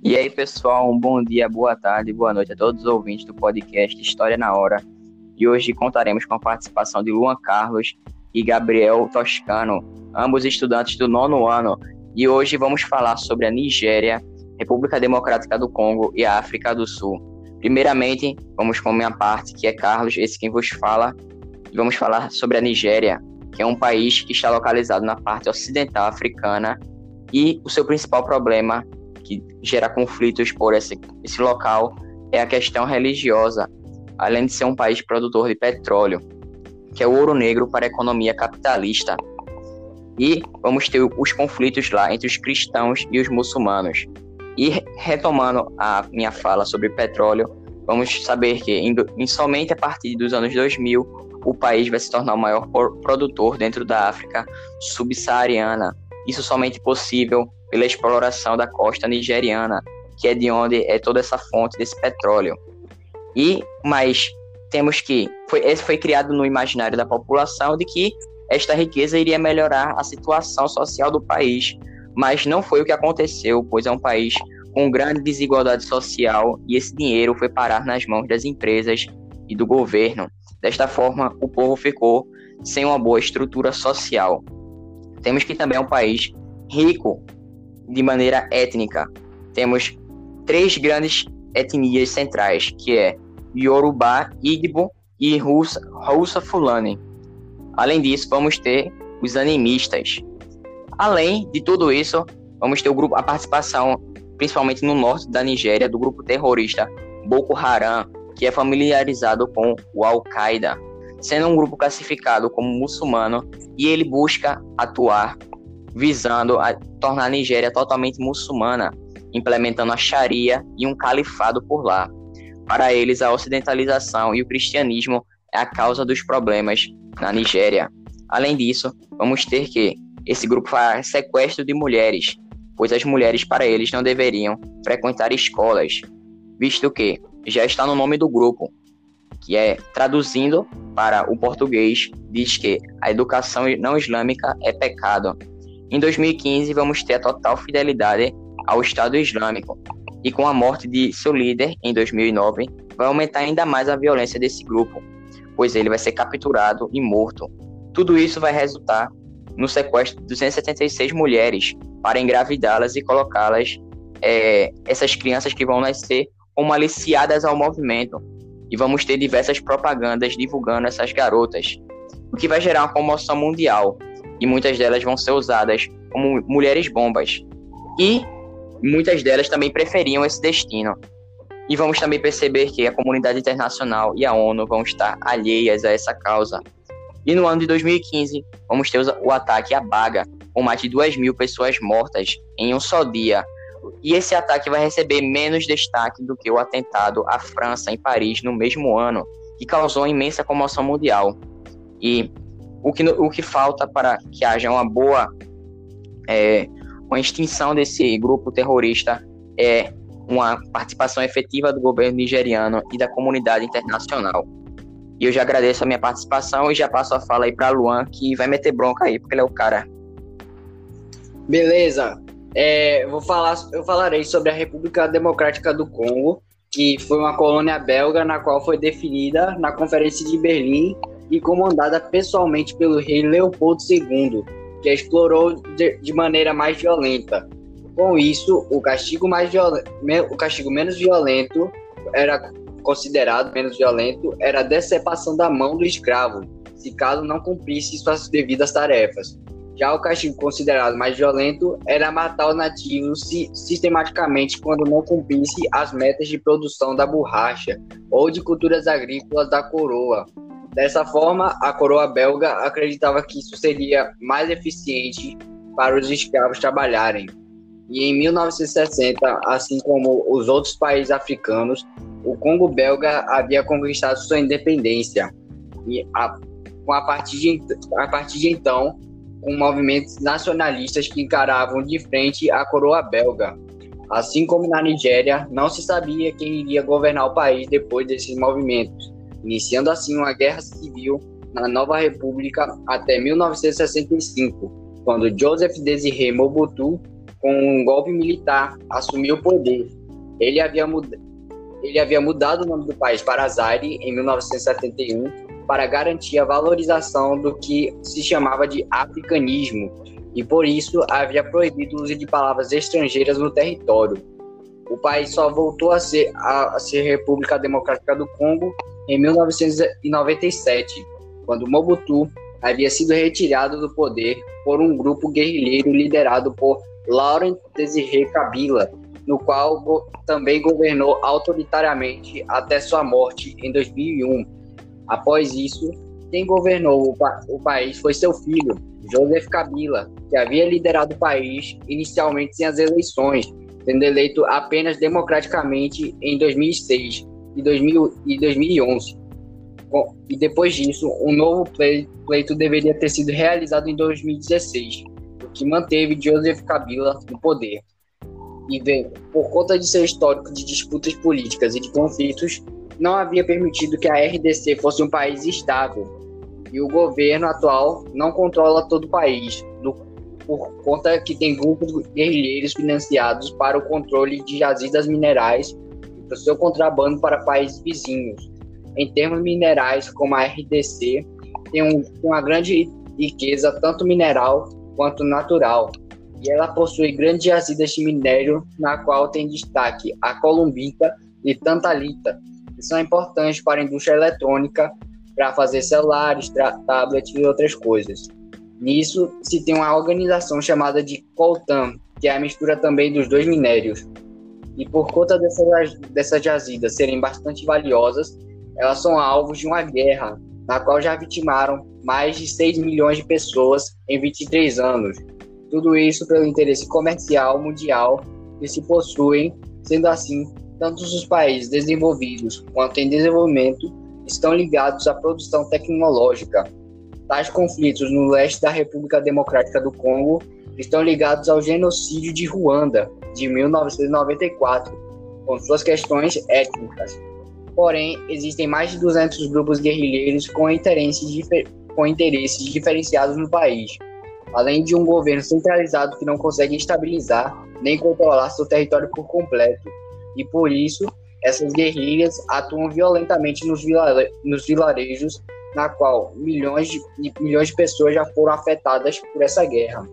E aí, pessoal, um bom dia, boa tarde, boa noite a todos os ouvintes do podcast História na Hora. E hoje contaremos com a participação de Luan Carlos e Gabriel Toscano, ambos estudantes do nono ano. E hoje vamos falar sobre a Nigéria, República Democrática do Congo e a África do Sul. Primeiramente, vamos com a minha parte, que é Carlos, esse quem vos fala. E vamos falar sobre a Nigéria, que é um país que está localizado na parte ocidental africana e o seu principal problema que gera conflitos por esse, esse local é a questão religiosa, além de ser um país produtor de petróleo, que é o ouro negro para a economia capitalista. E vamos ter os conflitos lá entre os cristãos e os muçulmanos. E retomando a minha fala sobre petróleo, vamos saber que em, em somente a partir dos anos 2000 o país vai se tornar o maior produtor dentro da África subsaariana. Isso somente possível pela exploração da costa nigeriana, que é de onde é toda essa fonte desse petróleo. E mas temos que foi, esse foi criado no imaginário da população de que esta riqueza iria melhorar a situação social do país, mas não foi o que aconteceu, pois é um país com grande desigualdade social e esse dinheiro foi parar nas mãos das empresas e do governo. Desta forma, o povo ficou sem uma boa estrutura social. Temos que também é um país rico de maneira étnica. Temos três grandes etnias centrais, que é Yorubá, Igbo e Russa, Russa Fulani. Além disso, vamos ter os animistas. Além de tudo isso, vamos ter o grupo, a participação, principalmente no norte da Nigéria, do grupo terrorista Boko Haram, que é familiarizado com o Al-Qaeda, sendo um grupo classificado como muçulmano e ele busca atuar visando a tornar a Nigéria totalmente muçulmana, implementando a Sharia e um califado por lá. Para eles, a ocidentalização e o cristianismo é a causa dos problemas na Nigéria. Além disso, vamos ter que esse grupo faz sequestro de mulheres, pois as mulheres para eles não deveriam frequentar escolas, visto que já está no nome do grupo, que é traduzindo para o português, diz que a educação não islâmica é pecado em 2015, vamos ter a total fidelidade ao Estado Islâmico. E com a morte de seu líder em 2009, vai aumentar ainda mais a violência desse grupo, pois ele vai ser capturado e morto. Tudo isso vai resultar no sequestro de 276 mulheres para engravidá-las e colocá-las, é, essas crianças que vão nascer, como aliciadas ao movimento. E vamos ter diversas propagandas divulgando essas garotas, o que vai gerar uma comoção mundial e muitas delas vão ser usadas como mulheres bombas. E muitas delas também preferiam esse destino. E vamos também perceber que a comunidade internacional e a ONU vão estar alheias a essa causa. E no ano de 2015, vamos ter o ataque à Baga, com mais de 2 mil pessoas mortas em um só dia. E esse ataque vai receber menos destaque do que o atentado à França, em Paris, no mesmo ano, que causou imensa comoção mundial. E o que, o que falta para que haja uma boa é, uma extinção desse grupo terrorista é uma participação efetiva do governo nigeriano e da comunidade internacional. E eu já agradeço a minha participação e já passo a fala aí para Luan, que vai meter bronca aí, porque ele é o cara. Beleza. É, vou falar, eu falarei sobre a República Democrática do Congo, que foi uma colônia belga na qual foi definida na Conferência de Berlim e comandada pessoalmente pelo rei Leopoldo II, que a explorou de, maneira mais violenta. Com isso, o castigo, mais o castigo menos violento era considerado menos violento era a decepção da mão do escravo, se caso não cumprisse suas devidas tarefas. Já o castigo considerado mais violento era matar os nativos sistematicamente quando não cumprisse as metas de produção da borracha ou de culturas agrícolas da coroa, Dessa forma, a coroa belga acreditava que isso seria mais eficiente para os escravos trabalharem. E em 1960, assim como os outros países africanos, o Congo belga havia conquistado sua independência. E a, a, partir de, a partir de então, com movimentos nacionalistas que encaravam de frente a coroa belga. Assim como na Nigéria, não se sabia quem iria governar o país depois desses movimentos iniciando assim uma guerra civil na nova república até 1965, quando Joseph Desiré Mobutu com um golpe militar, assumiu o poder. Ele havia, ele havia mudado o nome do país para Zaire em 1971 para garantir a valorização do que se chamava de africanismo, e por isso havia proibido o uso de palavras estrangeiras no território. O país só voltou a ser, a, a ser República Democrática do Congo em 1997, quando Mobutu havia sido retirado do poder por um grupo guerrilheiro liderado por Laurent Désiré Kabila, no qual go também governou autoritariamente até sua morte em 2001 Após isso, quem governou o, pa o país foi seu filho, Joseph Kabila, que havia liderado o país inicialmente sem as eleições, sendo eleito apenas democraticamente em 2006 e, 2000, e 2011. E depois disso, um novo pleito deveria ter sido realizado em 2016, o que manteve Joseph Kabila no poder. E bem, por conta de seu histórico de disputas políticas e de conflitos, não havia permitido que a RDC fosse um país estável. E o governo atual não controla todo o país, do, por conta que tem grupos guerrilheiros financiados para o controle de jazidas minerais e para o seu contrabando para países vizinhos. Em termos minerais, como a RDC, tem um, uma grande riqueza, tanto mineral quanto natural, e ela possui grandes jazidas de minério, na qual tem destaque a columbita e tantalita, que são importantes para a indústria eletrônica, para fazer celulares, tablets e outras coisas. Nisso se tem uma organização chamada de Coltan, que é a mistura também dos dois minérios. E por conta dessas, dessas jazidas serem bastante valiosas, elas são alvos de uma guerra, na qual já vitimaram mais de 6 milhões de pessoas em 23 anos. Tudo isso pelo interesse comercial mundial que se possuem, sendo assim, tanto os países desenvolvidos quanto em desenvolvimento estão ligados à produção tecnológica. Tais conflitos no leste da República Democrática do Congo estão ligados ao genocídio de Ruanda, de 1994, com suas questões étnicas. Porém, existem mais de 200 grupos guerrilheiros com interesses, com interesses diferenciados no país, além de um governo centralizado que não consegue estabilizar nem controlar seu território por completo e por isso essas guerrilhas atuam violentamente nos, vilare nos vilarejos, na qual milhões de, milhões de pessoas já foram afetadas por essa guerra.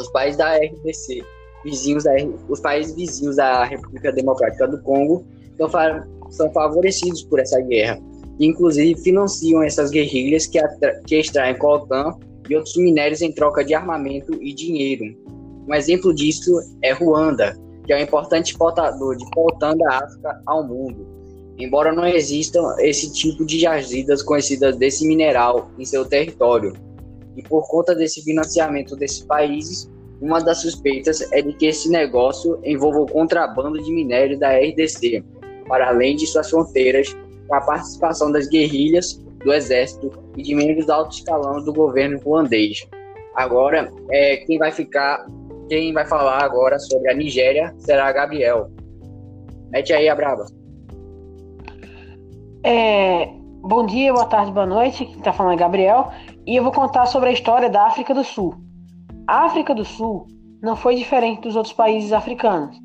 Os países da RDC, vizinhos da, os países vizinhos da República Democrática do Congo, são, são favorecidos por essa guerra, e inclusive financiam essas guerrilhas que, que extraem coltan e outros minérios em troca de armamento e dinheiro. Um exemplo disso é Ruanda, que é um importante exportador de coltan da África ao mundo. Embora não existam esse tipo de jazidas conhecidas desse mineral em seu território. E por conta desse financiamento desses países, uma das suspeitas é de que esse negócio envolva o contrabando de minério da RDC, para além de suas fronteiras, com a participação das guerrilhas, do exército e de membros do alto escalão do governo ruandês. Agora, é, quem vai ficar quem vai falar agora sobre a Nigéria será a Gabriel. Mete aí a braba. É, bom dia, boa tarde, boa noite. Quem está falando é Gabriel. E eu vou contar sobre a história da África do Sul. A África do Sul não foi diferente dos outros países africanos.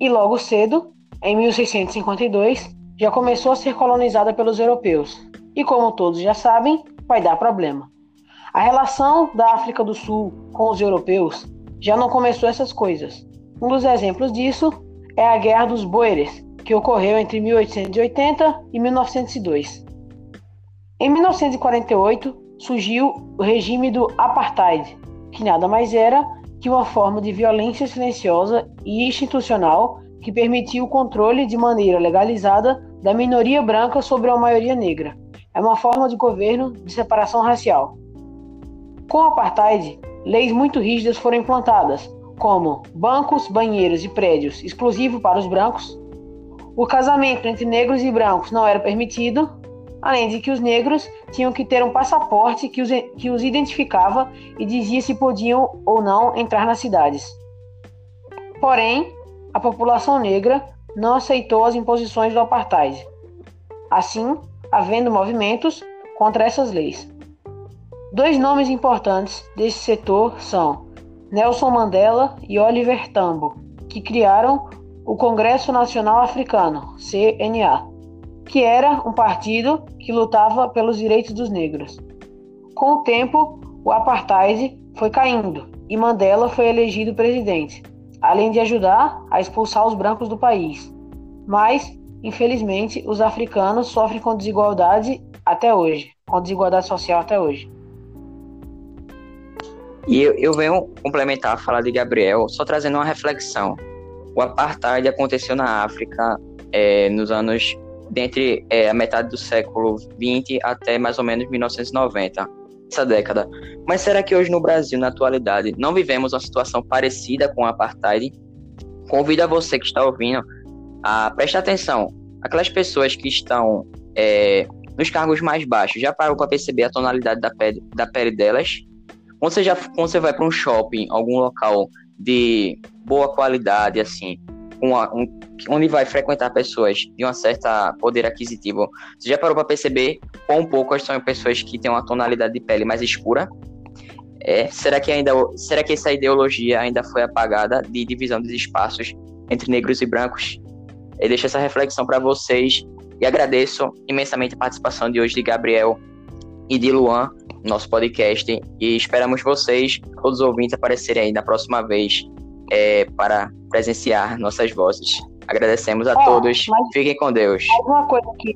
E logo cedo, em 1652, já começou a ser colonizada pelos europeus. E como todos já sabem, vai dar problema. A relação da África do Sul com os europeus já não começou essas coisas. Um dos exemplos disso é a Guerra dos Boeres, que ocorreu entre 1880 e 1902. Em 1948, surgiu o regime do apartheid, que nada mais era que uma forma de violência silenciosa e institucional que permitiu o controle de maneira legalizada da minoria branca sobre a maioria negra. É uma forma de governo de separação racial. Com o apartheid, leis muito rígidas foram implantadas, como bancos, banheiros e prédios exclusivos para os brancos. O casamento entre negros e brancos não era permitido, além de que os negros tinham que ter um passaporte que os, que os identificava e dizia se podiam ou não entrar nas cidades. Porém, a população negra não aceitou as imposições do apartheid. Assim, havendo movimentos contra essas leis. Dois nomes importantes desse setor são Nelson Mandela e Oliver Tambo, que criaram o Congresso Nacional Africano, CNA, que era um partido que lutava pelos direitos dos negros. Com o tempo, o apartheid foi caindo e Mandela foi elegido presidente, além de ajudar a expulsar os brancos do país. Mas, infelizmente, os africanos sofrem com desigualdade até hoje, com desigualdade social até hoje. E eu, eu venho complementar a fala de Gabriel, só trazendo uma reflexão. O apartheid aconteceu na África é, nos anos dentre é, a metade do século 20 até mais ou menos 1990, essa década. Mas será que hoje no Brasil, na atualidade, não vivemos uma situação parecida com o apartheid? Convido a você que está ouvindo a prestar atenção. Aquelas pessoas que estão é, nos cargos mais baixos, já parou para perceber a tonalidade da pele, da pele delas? Quando você, já, quando você vai para um shopping, algum local de boa qualidade, assim, uma, um, onde vai frequentar pessoas de um certo poder aquisitivo, você já parou para perceber quão poucas são pessoas que têm uma tonalidade de pele mais escura? É, será que ainda será que essa ideologia ainda foi apagada de divisão dos espaços entre negros e brancos? Eu deixo essa reflexão para vocês e agradeço imensamente a participação de hoje de Gabriel e de Luan no nosso podcast e esperamos vocês, todos os ouvintes, aparecerem aí na próxima vez é, para presenciar nossas vozes. Agradecemos a é, todos. Mas, Fiquem com Deus. Mais uma coisa que,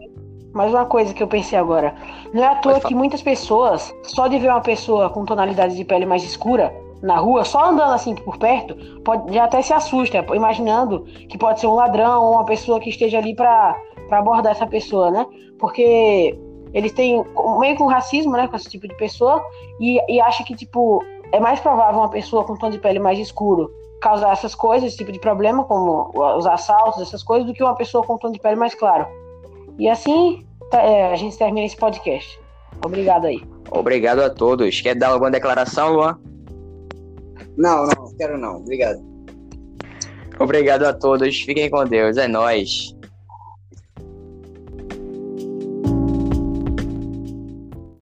mais uma coisa que eu pensei agora. Não é à toa que muitas pessoas, só de ver uma pessoa com tonalidade de pele mais escura na rua, só andando assim por perto, pode, já até se assusta, imaginando que pode ser um ladrão ou uma pessoa que esteja ali para abordar essa pessoa, né? Porque eles têm meio que um racismo, né, com esse tipo de pessoa e, e acha que, tipo, é mais provável uma pessoa com tom de pele mais escuro causar essas coisas, esse tipo de problema, como os assaltos, essas coisas, do que uma pessoa com tom de pele mais claro. E assim tá, é, a gente termina esse podcast. Obrigado aí. Obrigado a todos. Quer dar alguma declaração, Luan? Não, não, quero não. Obrigado. Obrigado a todos. Fiquem com Deus. É nós.